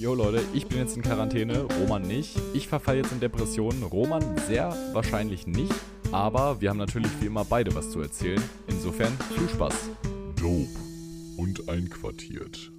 Jo Leute, ich bin jetzt in Quarantäne, Roman nicht. Ich verfall jetzt in Depressionen, Roman sehr wahrscheinlich nicht. Aber wir haben natürlich wie immer beide was zu erzählen. Insofern viel Spaß. Dope und einquartiert.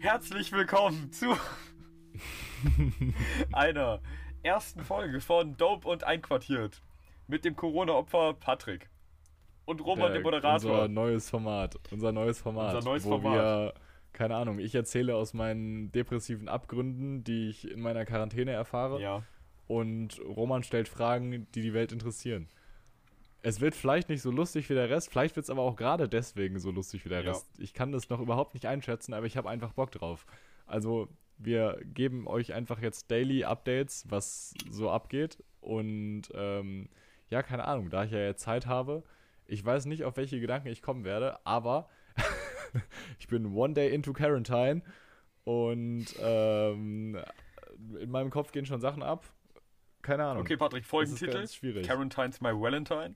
Herzlich willkommen zu einer ersten Folge von Dope und Einquartiert mit dem Corona-Opfer Patrick und Roman, Der- dem Moderator. Unser neues Format. Unser neues Format. Unser neues wo Format. Wir, keine Ahnung, ich erzähle aus meinen depressiven Abgründen, die ich in meiner Quarantäne erfahre. Ja, Und Roman stellt Fragen, die die Welt interessieren. Es wird vielleicht nicht so lustig wie der Rest, vielleicht wird es aber auch gerade deswegen so lustig wie der Ja. Rest. Ich kann das noch überhaupt nicht einschätzen, aber ich habe einfach Bock drauf. Also, wir geben euch einfach jetzt Daily Updates, was so abgeht. Und ähm, ja, keine Ahnung, da ich ja jetzt Zeit habe, ich weiß nicht, auf welche Gedanken ich kommen werde, aber ich bin one day into Quarantine und ähm, in meinem Kopf gehen schon Sachen ab. Keine Ahnung. okay, Patrick, Das ist Folgentitel. schwierig. Quarantine's My Valentine.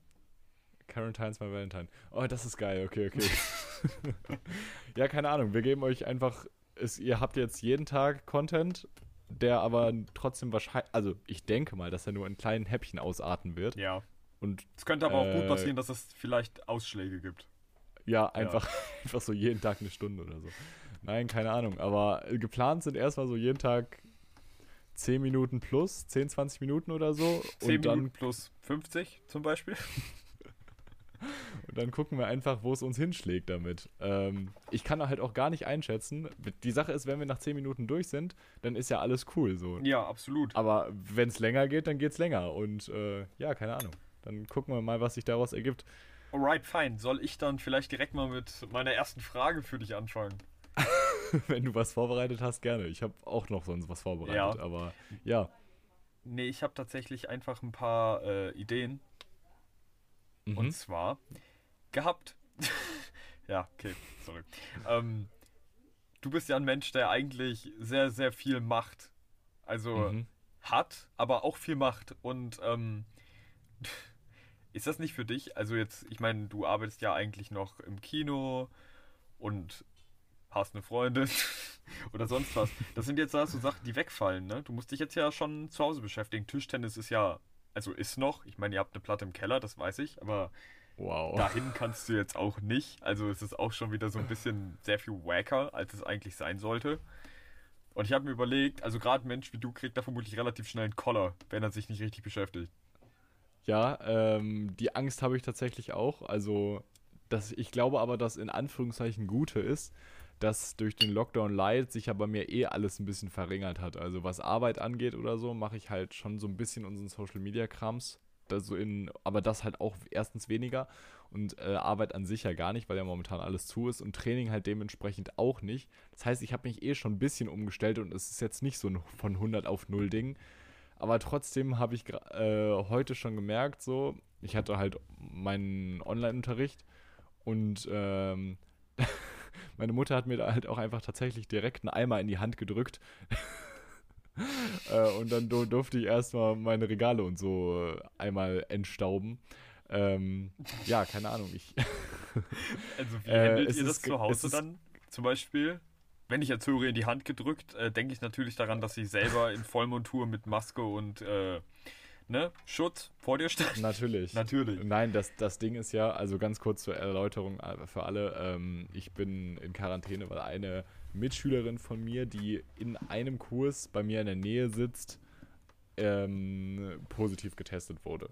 Quarantine's my Valentine. Oh, das ist geil, okay, okay. ja, keine Ahnung, wir geben euch einfach, es, ihr habt jetzt jeden Tag Content, der aber trotzdem wahrscheinlich, also ich denke mal, dass er nur in kleinen Häppchen ausarten wird. Ja. Und Es könnte aber auch Äh, gut passieren, dass es vielleicht Ausschläge gibt. Ja, einfach, einfach so jeden Tag eine Stunde oder so. Nein, keine Ahnung, aber äh, geplant sind erstmal so jeden Tag 10 Minuten plus, 10, 20 Minuten oder so. 10 und dann Minuten plus 50 zum Beispiel. Und dann gucken wir einfach, wo es uns hinschlägt damit. Ähm, ich kann halt auch gar nicht einschätzen. Die Sache ist, wenn wir nach 10 Minuten durch sind, dann ist ja alles cool so. Ja, absolut. Aber wenn es länger geht, dann geht's länger. Und äh, ja, keine Ahnung. Dann gucken wir mal, was sich daraus ergibt. Alright, fine. Soll ich dann vielleicht direkt mal mit meiner ersten Frage für dich anfangen? wenn du was vorbereitet hast, gerne. Ich habe auch noch sonst was vorbereitet. Ja. Aber ja. Nee, ich habe tatsächlich einfach ein paar äh, Ideen. Mhm. Und zwar gehabt. ja, okay, sorry. Ähm, du bist ja ein Mensch, der eigentlich sehr, sehr viel macht. Also Mhm. hat, aber auch viel macht. Und ähm, ist das nicht für dich? Also jetzt, ich meine, du arbeitest ja eigentlich noch im Kino und hast eine Freundin oder sonst was. Das sind jetzt so Sachen, die wegfallen, ne? Du musst dich jetzt ja schon zu Hause beschäftigen. Tischtennis ist ja, also ist noch. Ich meine, ihr habt eine Platte im Keller, das weiß ich, aber Wow. dahin kannst du jetzt auch nicht. Also es ist auch schon wieder so ein bisschen sehr viel wacker, als es eigentlich sein sollte. Und ich habe mir überlegt, also gerade ein Mensch wie du kriegt da vermutlich relativ schnell einen Koller, wenn er sich nicht richtig beschäftigt. Ja, ähm, die Angst habe ich tatsächlich auch. Also, das, ich glaube aber, dass in Anführungszeichen Gute ist, dass durch den Lockdown Light sich ja bei mir eh alles ein bisschen verringert hat. Also, was Arbeit angeht oder so, mache ich halt schon so ein bisschen unseren Social Media Krams. Da so in, aber das halt auch erstens weniger und äh, Arbeit an sich ja gar nicht, weil ja momentan alles zu ist und Training halt dementsprechend auch nicht. Das heißt, ich habe mich eh schon ein bisschen umgestellt und es ist jetzt nicht so ein von 100 auf 0 Ding. Aber trotzdem habe ich äh, heute schon gemerkt, so, ich hatte halt meinen Online-Unterricht und ähm, meine Mutter hat mir da halt auch einfach tatsächlich direkt einen Eimer in die Hand gedrückt. äh, und dann dur- durfte ich erstmal meine Regale und so äh, einmal entstauben. Ähm, ja, keine Ahnung. Ich, Also wie Äh, handelt es ihr das zu Hause dann zum Beispiel? Wenn ich jetzt höre, in die Hand gedrückt, äh, denke ich natürlich daran, dass sie selber in Vollmontur mit Maske und äh, ne, Schutz vor dir stand. Natürlich. Natürlich. Nein, das, das Ding ist ja, also ganz kurz zur Erläuterung äh, für alle, ähm, ich bin in Quarantäne, weil eine Mitschülerin von mir, die in einem Kurs bei mir in der Nähe sitzt, ähm, positiv getestet wurde.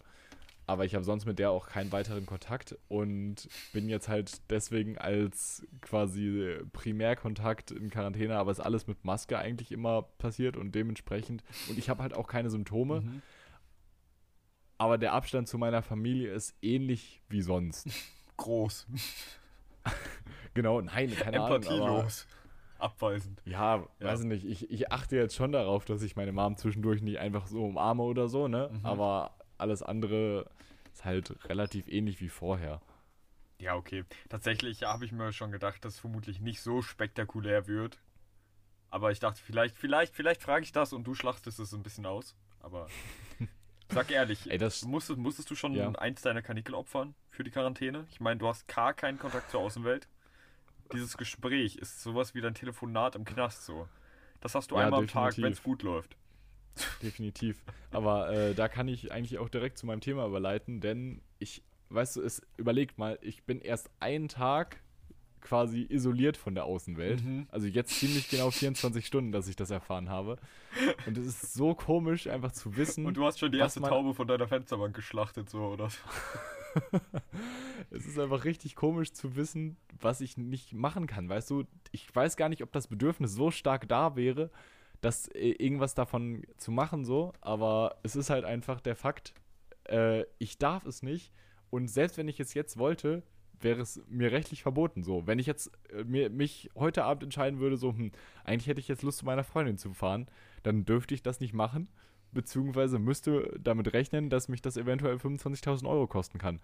Aber ich habe sonst mit der auch keinen weiteren Kontakt und bin jetzt halt deswegen als quasi Primärkontakt in Quarantäne, aber ist alles mit Maske eigentlich immer passiert und dementsprechend, und ich habe halt auch keine Symptome. Mhm. Aber der Abstand zu meiner Familie ist ähnlich wie sonst. Groß. Genau, nein, keine Ahnung. Aber, Empathielos. Abweisend. ja, Ja. weiß nicht. Ich, ich achte jetzt schon darauf, dass ich meine Mom zwischendurch nicht einfach so umarme oder so, ne? Mhm. Aber alles andere ist halt relativ ähnlich wie vorher. Ja, okay. Tatsächlich habe ich mir schon gedacht, dass es vermutlich nicht so spektakulär wird. Aber ich dachte, vielleicht, vielleicht, vielleicht frage ich das und du schlachtest es ein bisschen aus. Aber sag ehrlich, Ey, das- musstest, musstest du schon Ja. eins deiner Kanickel opfern für die Quarantäne? Ich meine, du hast gar keinen Kontakt zur Außenwelt. Dieses Gespräch ist sowas wie dein Telefonat im Knast so. Das hast du Ja, einmal am Tag, definitiv. wenn es gut läuft. Definitiv. Aber äh, da kann ich eigentlich auch direkt zu meinem Thema überleiten, denn ich, weißt du, es überlegt mal, ich bin erst einen Tag quasi isoliert von der Außenwelt. Mhm. Also jetzt ziemlich genau 24 Stunden, dass ich das erfahren habe. Und es ist so komisch, einfach zu wissen. Und du hast schon die erste Taube von deiner Fensterbank geschlachtet, so, oder? Es ist einfach richtig komisch zu wissen, was ich nicht machen kann. Weißt du, ich weiß gar nicht, ob das Bedürfnis so stark da wäre, dass äh, irgendwas davon zu machen, so. Aber es ist halt einfach der Fakt, äh, ich darf es nicht. Und selbst wenn ich es jetzt wollte, wäre es mir rechtlich verboten, so. Wenn ich jetzt äh, mir, mich heute Abend entscheiden würde, so, hm, eigentlich hätte ich jetzt Lust, zu meiner Freundin zu fahren, dann dürfte ich das nicht machen. Beziehungsweise müsste damit rechnen, dass mich das eventuell 25.000 Euro kosten kann.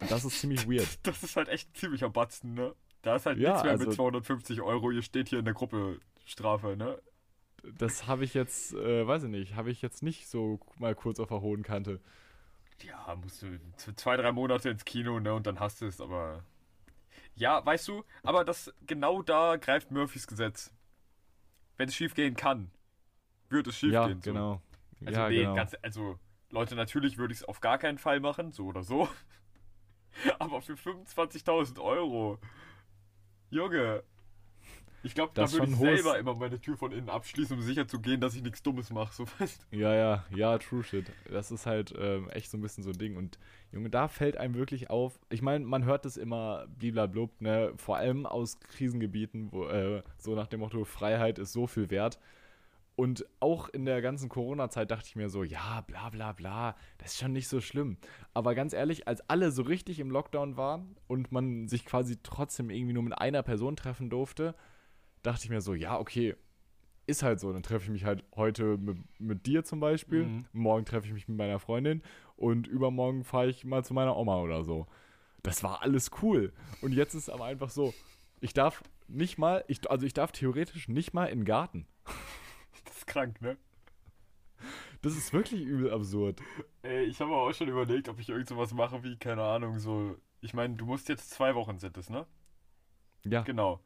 Und das ist ziemlich weird. Das ist halt echt ein ziemlicher Batzen, ne? Da ist halt Ja, nichts mehr also- mit 250 Euro. Ihr steht hier in der Gruppe Strafe, ne? Das habe ich jetzt, äh, weiß ich nicht, habe ich jetzt nicht so mal kurz auf der hohen Kante. Ja, musst du zwei, drei Monate ins Kino, ne? Und dann hast du es, aber. Ja, weißt du, aber das genau da greift Murphys Gesetz. Wenn es schief gehen kann, wird es schief ja, gehen. so. genau. Also, ja, nee, genau. ganz, also, Leute, natürlich würde ich es auf gar keinen Fall machen, so oder so. Aber für 25.000 Euro. Junge. Ich glaube, da Das würde ich selber immer meine Tür von innen abschließen, um sicher zu gehen, dass ich nichts Dummes mache. So, weißt? Ja, ja, ja, true shit. Das ist halt ähm, echt so ein bisschen so ein Ding. Und Junge, da fällt einem wirklich auf. Ich meine, man hört es immer bliblablub, ne? Vor allem aus Krisengebieten, wo äh, so nach dem Motto, Freiheit ist so viel wert. Und auch in der ganzen Corona-Zeit dachte ich mir so, ja, bla bla bla, das ist schon nicht so schlimm. Aber ganz ehrlich, als alle so richtig im Lockdown waren und man sich quasi trotzdem irgendwie nur mit einer Person treffen durfte, dachte ich mir so, ja, okay, ist halt so. Dann treffe ich mich halt heute mit, mit dir zum Beispiel, Mhm. morgen treffe ich mich mit meiner Freundin und übermorgen fahre ich mal zu meiner Oma oder so. Das war alles cool. Und jetzt ist aber einfach so, ich darf nicht mal, ich, also ich darf theoretisch nicht mal in den Garten. Das ist krank, ne? Das ist wirklich übel absurd. Ey, ich habe auch schon überlegt, ob ich irgend sowas mache wie, keine Ahnung, so. Ich meine, du musst jetzt zwei Wochen sind es, ne? Ja, Genau.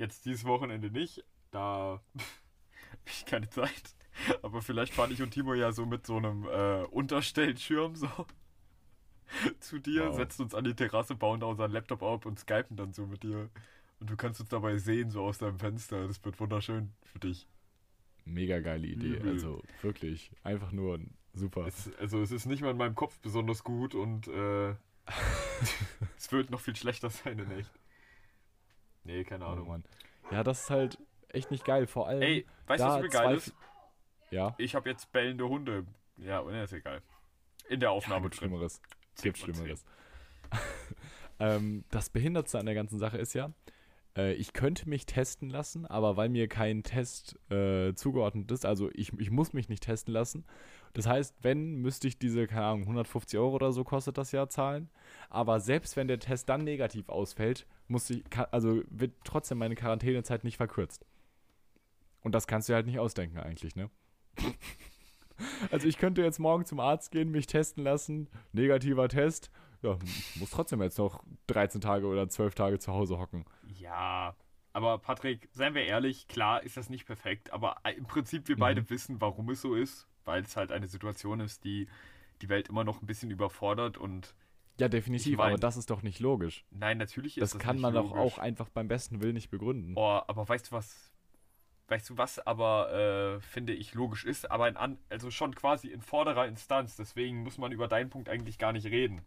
Jetzt dieses Wochenende nicht. Da habe ich keine Zeit. Aber vielleicht fahren ich und Timo ja so mit so einem äh, Unterstellschirm so zu dir, Wow. setzen uns an die Terrasse, bauen da unseren Laptop auf und skypen dann so mit dir. Und du kannst uns dabei sehen, so aus deinem Fenster. Das wird wunderschön für dich. mega geile Idee. Übel. Also wirklich, einfach nur super. Es, also es ist nicht mal in meinem Kopf besonders gut und äh, es wird noch viel schlechter sein in echt. Nee, keine Oh, Ahnung. Mann. Ja, das ist halt echt nicht geil. Vor allem. Ey, weißt du, was mir geil ist? Ja, Ich habe jetzt bellende Hunde. Ja, ne, ist egal. In der ja Aufnahme gibt drin. Schlimmeres. Gibt. Schlimmeres. ähm, das Behindertste an der ganzen Sache ist ja, äh, ich könnte mich testen lassen, aber weil mir kein Test äh, zugeordnet ist, also ich, ich muss mich nicht testen lassen. Das heißt, wenn, müsste ich diese, keine Ahnung, 150 Euro oder so kostet das ja zahlen. Aber selbst wenn der Test dann negativ ausfällt, muss ich, also wird trotzdem meine Quarantänezeit nicht verkürzt. Und das kannst du halt nicht ausdenken eigentlich, ne? Also ich könnte jetzt morgen zum Arzt gehen, mich testen lassen, negativer Test. Ja, muss trotzdem jetzt noch 13 Tage oder 12 Tage zu Hause hocken. Ja, aber Patrick, seien wir ehrlich, klar ist das nicht perfekt, aber im Prinzip wir beide Mhm. wissen, warum es so ist, weil es halt eine Situation ist, die die Welt immer noch ein bisschen überfordert und Ja, definitiv, Ich mein- aber das ist doch nicht logisch. nein, natürlich ist Das, das kann man doch auch einfach beim besten Willen nicht begründen. Oh, aber weißt du was? Weißt du was aber äh, finde ich logisch ist, aber in an, also schon quasi in vorderer Instanz, deswegen muss man über deinen Punkt eigentlich gar nicht reden.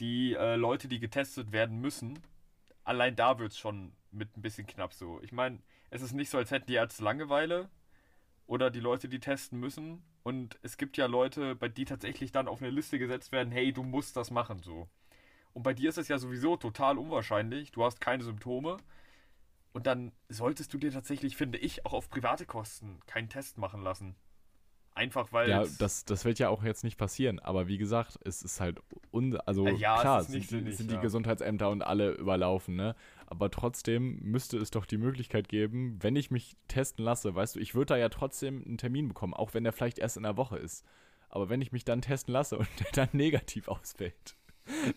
Die äh, Leute, die getestet werden müssen, allein da wird es schon mit ein bisschen knapp so. Ich meine, es ist nicht so, als hätten die Ärzte Langeweile oder die Leute, die testen müssen. Und es gibt ja Leute, bei die tatsächlich dann auf eine Liste gesetzt werden, hey, du musst das machen so. Und bei dir ist es ja sowieso total unwahrscheinlich. Du hast keine Symptome. Und dann solltest du dir tatsächlich, finde ich, auch auf private Kosten keinen Test machen lassen. Einfach weil. Ja, das, das wird ja auch jetzt nicht passieren. Aber wie gesagt, es ist halt, un also Äh, ja, es klar, sind, die, sinnig, sind ja. die Gesundheitsämter und alle überlaufen, ne? Aber trotzdem müsste es doch die Möglichkeit geben, wenn ich mich testen lasse, weißt du, ich würde da ja trotzdem einen Termin bekommen, auch wenn der vielleicht erst in der Woche ist. Aber wenn ich mich dann testen lasse und der dann negativ ausfällt,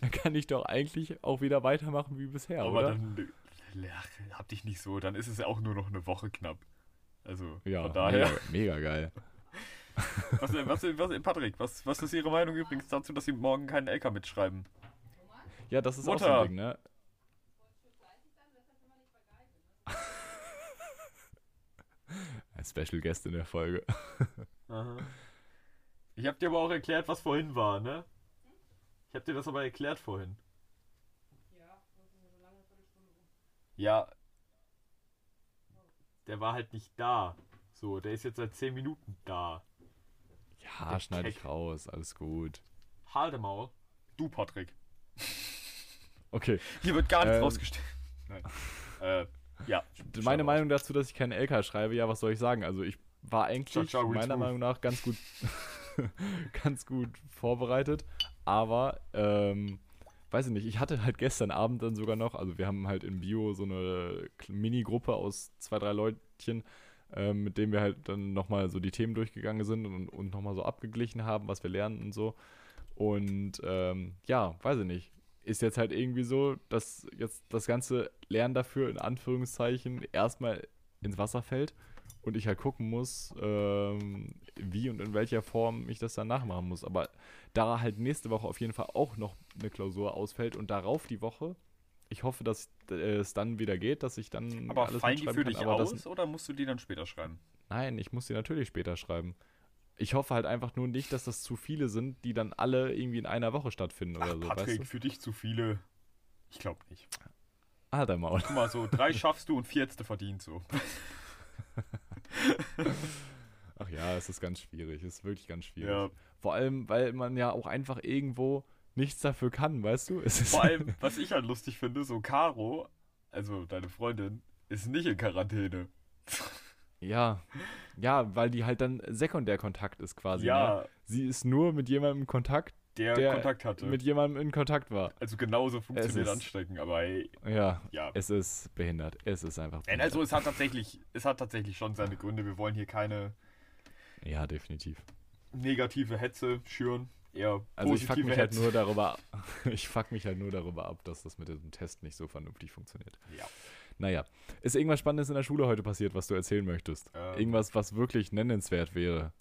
dann kann ich doch eigentlich auch wieder weitermachen wie bisher, aber oder? dann. Ach, hab hab dich nicht so, dann ist es ja auch nur noch eine Woche knapp. Also Ja, von daher. Mega, mega geil. Was, was, was, Patrick, was, was ist Ihre Meinung übrigens dazu, dass Sie morgen keinen LK mitschreiben? Ja, das ist auch so Mutter. ein Ding, ne? Ein Special Guest in der Folge. Ich hab dir aber auch erklärt, was vorhin war, ne? Ich hab dir das aber erklärt vorhin. Ja. Der war halt nicht da. So, der ist jetzt seit 10 Minuten da. Ja, schneide ich raus, alles gut. Halte Maul. Du, Patrick. Okay, Hier wird gar nichts Ähm. rausgestellt. Nein. äh, ja. meine Meinung dazu, dass ich keinen LK schreibe, ja, was soll ich sagen? Also ich war eigentlich Ciao, ciao, meiner. Meinung nach ganz gut, ganz gut vorbereitet, aber ähm, weiß ich nicht, ich hatte halt gestern Abend dann sogar noch, also wir haben halt in Bio so eine Mini-Gruppe aus zwei, drei Leutchen, ähm, mit denen wir halt dann nochmal so die Themen durchgegangen sind und, und nochmal so abgeglichen haben, was wir lernen und so. Und ähm, ja, weiß ich nicht. Ist jetzt halt irgendwie so, dass jetzt das ganze Lernen dafür in Anführungszeichen erstmal ins Wasser fällt und ich halt gucken muss, ähm, wie und in welcher Form ich das dann nachmachen muss. Aber da halt nächste Woche auf jeden Fall auch noch eine Klausur ausfällt und darauf die Woche, ich hoffe, dass äh, es dann wieder geht, dass ich dann Aber alles fallen die für kann, dich aus das, oder musst du die dann später schreiben? Nein, ich muss sie natürlich später schreiben. Ich hoffe halt einfach nur nicht, dass das zu viele sind, die dann alle irgendwie in einer Woche stattfinden Ach, oder so, Patrick, weißt du? für dich zu viele. Ich glaube nicht. Alter Maul. Guck mal, so drei schaffst du und vier hättest du verdient so. Ach ja, es ist ganz schwierig. Es ist wirklich ganz schwierig. Ja. Vor allem, weil man ja auch einfach irgendwo nichts dafür kann, weißt du? Es ist Vor allem, was ich halt lustig finde, so Caro, also deine Freundin, ist nicht in Quarantäne. ja. Ja, weil die halt dann Sekundärkontakt ist quasi. Ne? ja, Sie ist nur mit jemandem in Kontakt, der, der Kontakt hatte. mit jemandem in Kontakt war. also genauso funktioniert ist- Anstecken, aber ey, Ja, ja. es ist behindert. Es ist einfach Nein, behindert. also es hat tatsächlich, es hat tatsächlich schon seine Gründe. Wir wollen hier keine ja, definitiv. negative Hetze schüren, eher Also ich fuck mich halt nur darüber, ich fuck mich halt nur darüber ab, dass das mit dem Test nicht so vernünftig funktioniert. Ja. Naja, ist irgendwas Spannendes in der Schule heute passiert, was du erzählen möchtest? Ähm. Irgendwas, was wirklich nennenswert wäre?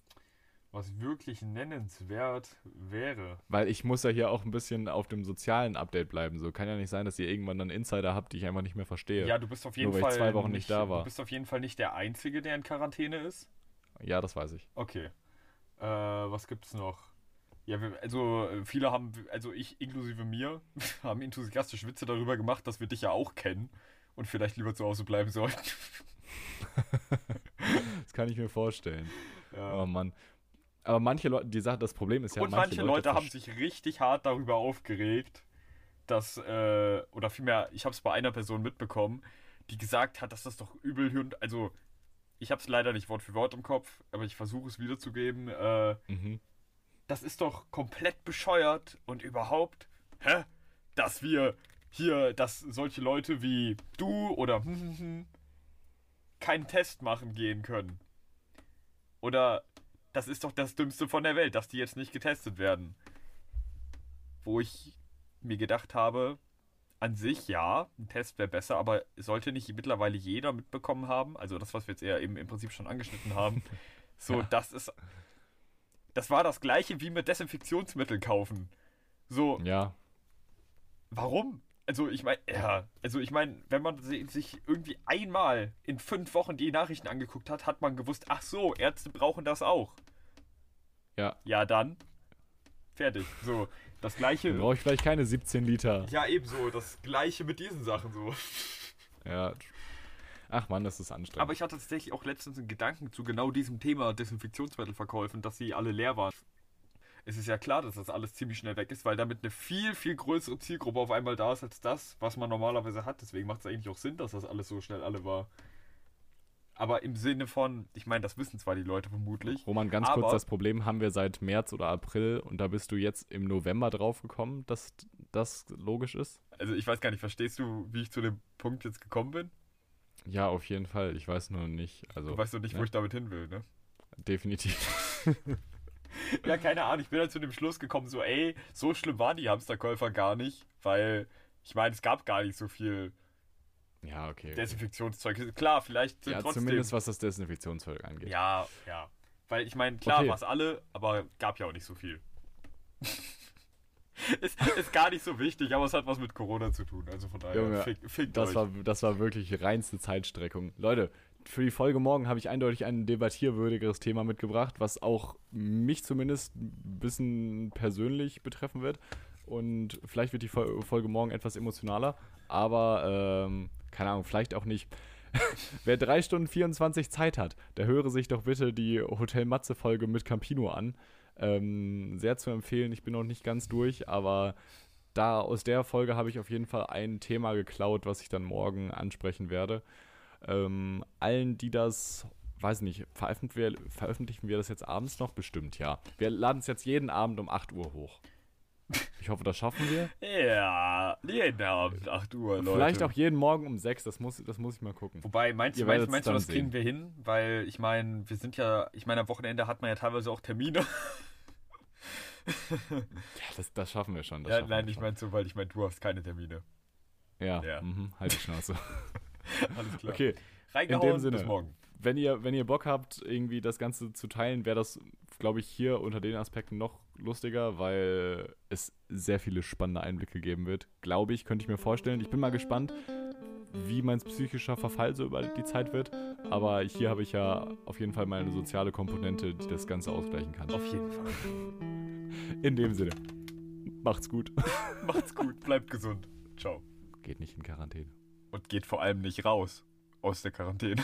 Was wirklich nennenswert wäre. Weil ich muss ja hier auch ein bisschen auf dem sozialen Update bleiben. So kann ja nicht sein, dass ihr irgendwann dann Insider habt, die ich einfach nicht mehr verstehe. Ja, du bist auf jeden Nur Fall ich zwei Wochen nicht da war. Du bist auf jeden Fall nicht der Einzige, der in Quarantäne ist. Ja, das weiß ich. Okay. Äh, was gibt's noch? Ja, also äh, viele haben, also ich inklusive mir, haben enthusiastisch Witze darüber gemacht, dass wir dich ja auch kennen und vielleicht lieber zu Hause bleiben sollten. Das kann ich mir vorstellen. Ja. Oh Mann. Aber manche Leute, die Sache, das Problem ist ja, und manche, Leute, haben sich richtig hart darüber aufgeregt, dass, äh, oder vielmehr, ich habe es bei einer Person mitbekommen, die gesagt hat, dass das doch übel, also ich habe es leider nicht Wort für Wort im Kopf, aber ich versuche es wiederzugeben, äh, Mhm. Das ist doch komplett bescheuert und überhaupt, hä? Dass wir hier, dass solche Leute wie du oder hm, hm, hm, keinen Test machen gehen können. Oder das ist doch das Dümmste von der Welt, dass die jetzt nicht getestet werden. Wo ich mir gedacht habe, an sich ja, ein Test wäre besser, aber sollte nicht mittlerweile jeder mitbekommen haben, also das, was wir jetzt eher eben im Prinzip schon angeschnitten haben, so, Ja. das ist das war das gleiche wie mit Desinfektionsmitteln kaufen. So, Ja, warum? Also ich meine, ja, also ich meine, wenn man si- sich irgendwie einmal in fünf Wochen die Nachrichten angeguckt hat, hat man gewusst, ach so, Ärzte brauchen das auch. ja. Ja, dann fertig. So, das gleiche. brauche ich vielleicht keine 17 Liter. Ja, ebenso, das gleiche mit diesen Sachen so. Ja. Ach Mann, das ist anstrengend. Aber ich hatte tatsächlich auch letztens einen Gedanken zu genau diesem Thema Desinfektionsmittelverkäufen, dass sie alle leer waren. Es ist ja klar, dass das alles ziemlich schnell weg ist, weil damit eine viel, viel größere Zielgruppe auf einmal da ist als das, was man normalerweise hat. Deswegen macht es eigentlich auch Sinn, dass das alles so schnell alle war. Aber im Sinne von, ich meine, das wissen zwar die Leute vermutlich. Roman, ganz kurz, das Problem haben wir seit März oder April und da bist du jetzt im November draufgekommen, dass das logisch ist? Also ich weiß gar nicht, verstehst du, wie ich zu dem Punkt jetzt gekommen bin? Ja, auf jeden Fall. Ich weiß nur nicht. Also, Du weißt doch nicht, wo ne? ich damit hin will, ne? definitiv. Ja, keine Ahnung. Ich bin halt zu dem Schluss gekommen, so, ey, so schlimm waren die Hamsterkäufer gar nicht, weil, ich meine, es gab gar nicht so viel Ja, okay. Desinfektionszeug. Klar, vielleicht sind ja, trotzdem. zumindest was das Desinfektionszeug angeht. Ja, ja. Weil ich meine, klar Okay. war es alle, aber gab ja auch nicht so viel. ist, ist gar nicht so wichtig, aber es hat was mit Corona zu tun. Also von daher, Junge, fick, fick Das euch. war, das war wirklich reinste Zeitstreckung. Leute, für die Folge morgen habe ich eindeutig ein debattierwürdigeres Thema mitgebracht, was auch mich zumindest ein bisschen persönlich betreffen wird. Und vielleicht wird die Fol- Folge morgen etwas emotionaler, aber ähm, keine Ahnung, vielleicht auch nicht. Wer 3 Stunden 24 Zeit hat, der höre sich doch bitte die Hotel Matze-Folge mit Campino an. Ähm, sehr zu empfehlen. Ich bin noch nicht ganz durch, aber da aus der Folge habe ich auf jeden Fall ein Thema geklaut, was ich dann morgen ansprechen werde. Ähm, allen, die das, weiß nicht, veröffentlichen wir, veröffentlichen wir das jetzt abends noch? Bestimmt, ja. Wir laden es jetzt jeden Abend um 8 Uhr hoch. Ich hoffe, das schaffen wir. Ja, jeden Abend, 8 Uhr, Leute. Vielleicht auch jeden Morgen um 6, das muss, das muss ich mal gucken. Wobei, meinst, meinst, meinst du, das kriegen sehen. wir hin? Weil ich meine, wir sind ja, ich meine, am Wochenende hat man ja teilweise auch Termine. Ja, das, das schaffen wir schon. Ja, nein, ich meine so, weil ich meine, du hast keine Termine. Ja, Ja. Mhm, halt die Schnauze. Alles klar. Okay, Reingehauen, in dem Sinne. bis morgen. wenn ihr, wenn ihr Bock habt, irgendwie das Ganze zu teilen, wäre das, glaube ich, hier unter den Aspekten noch lustiger, weil es sehr viele spannende Einblicke geben wird. Glaube ich, könnte ich mir vorstellen. Ich bin mal gespannt, wie mein psychischer Verfall so über die Zeit wird. Aber hier habe ich ja auf jeden Fall meine soziale Komponente, die das Ganze ausgleichen kann. Auf jeden Fall. In dem Sinne, macht's gut. Macht's gut, bleibt gesund. Ciao. Geht nicht in Quarantäne. Und geht vor allem nicht raus aus der Quarantäne.